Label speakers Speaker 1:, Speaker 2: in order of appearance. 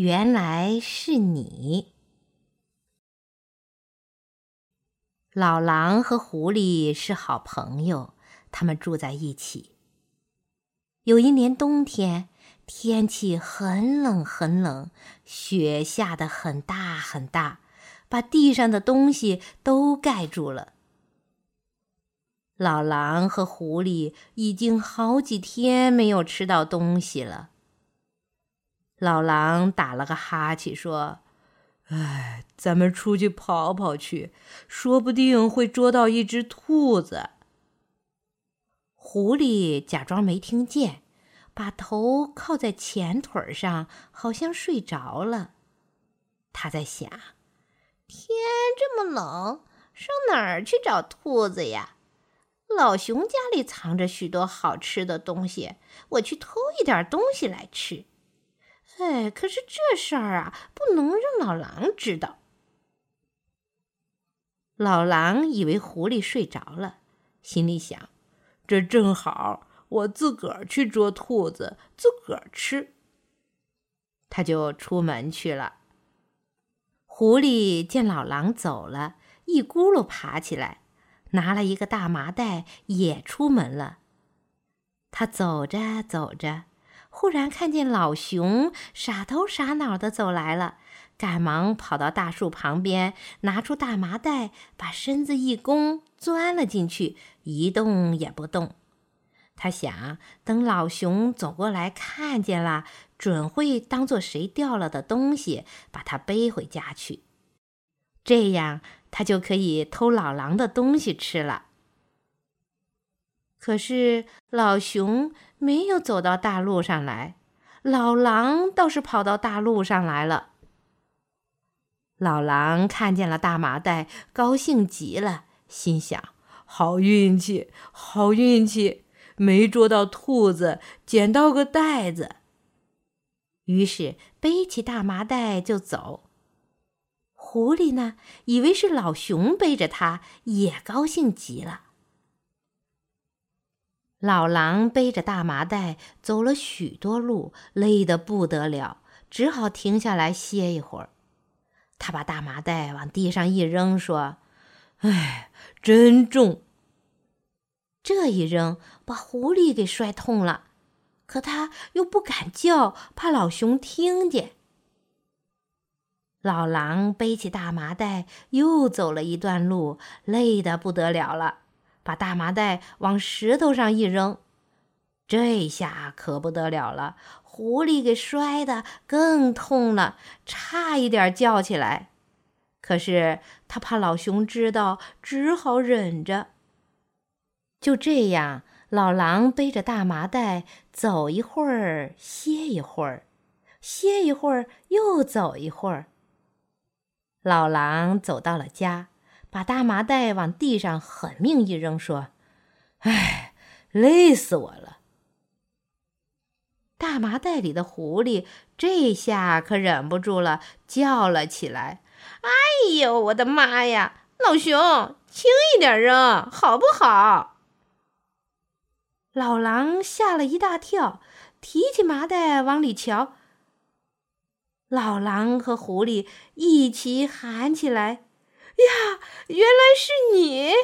Speaker 1: 原来是你。老狼和狐狸是好朋友，他们住在一起。有一年冬天，天气很冷很冷，雪下得很大很大，把地上的东西都盖住了。老狼和狐狸已经好几天没有吃到东西了。老狼打了个哈欠，说：“
Speaker 2: 哎，咱们出去跑跑去，说不定会捉到一只兔子。”
Speaker 1: 狐狸假装没听见，把头靠在前腿上，好像睡着了。他在想：天这么冷，上哪儿去找兔子呀？老熊家里藏着许多好吃的东西，我去偷一点东西来吃。哎，可是这事儿啊，不能让老狼知道。老狼以为狐狸睡着了，心里想：
Speaker 2: 这正好，我自个儿去捉兔子，自个儿吃。
Speaker 1: 他就出门去了。狐狸见老狼走了，一咕噜爬起来。拿了一个大麻袋，也出门了。他走着走着，忽然看见老熊傻头傻脑的走来了，赶忙跑到大树旁边，拿出大麻袋，把身子一弓，钻了进去，一动也不动。他想，等老熊走过来看见了，准会当做谁掉了的东西，把它背回家去。这样。他就可以偷老狼的东西吃了。可是老熊没有走到大路上来，老狼倒是跑到大路上来了。老狼看见了大麻袋，高兴极了，心想：
Speaker 2: 好运气，好运气，没捉到兔子，捡到个袋子。
Speaker 1: 于是背起大麻袋就走。狐狸呢，以为是老熊背着它，也高兴极了。老狼背着大麻袋走了许多路，累得不得了，只好停下来歇一会儿。他把大麻袋往地上一扔，说：“
Speaker 2: 哎，真重！”
Speaker 1: 这一扔，把狐狸给摔痛了，可他又不敢叫，怕老熊听见。老狼背起大麻袋，又走了一段路，累得不得了了，把大麻袋往石头上一扔，这下可不得了了，狐狸给摔得更痛了，差一点叫起来。可是他怕老熊知道，只好忍着。就这样，老狼背着大麻袋走一会儿，歇一会儿，歇一会儿，又走一会儿。老狼走到了家，把大麻袋往地上狠命一扔，说：“
Speaker 2: 哎，累死我了！”
Speaker 1: 大麻袋里的狐狸这下可忍不住了，叫了起来：“哎呦，我的妈呀！老熊，轻一点扔，好不好？”老狼吓了一大跳，提起麻袋往里瞧。老狼和狐狸一起喊起来：“呀，原来是你！”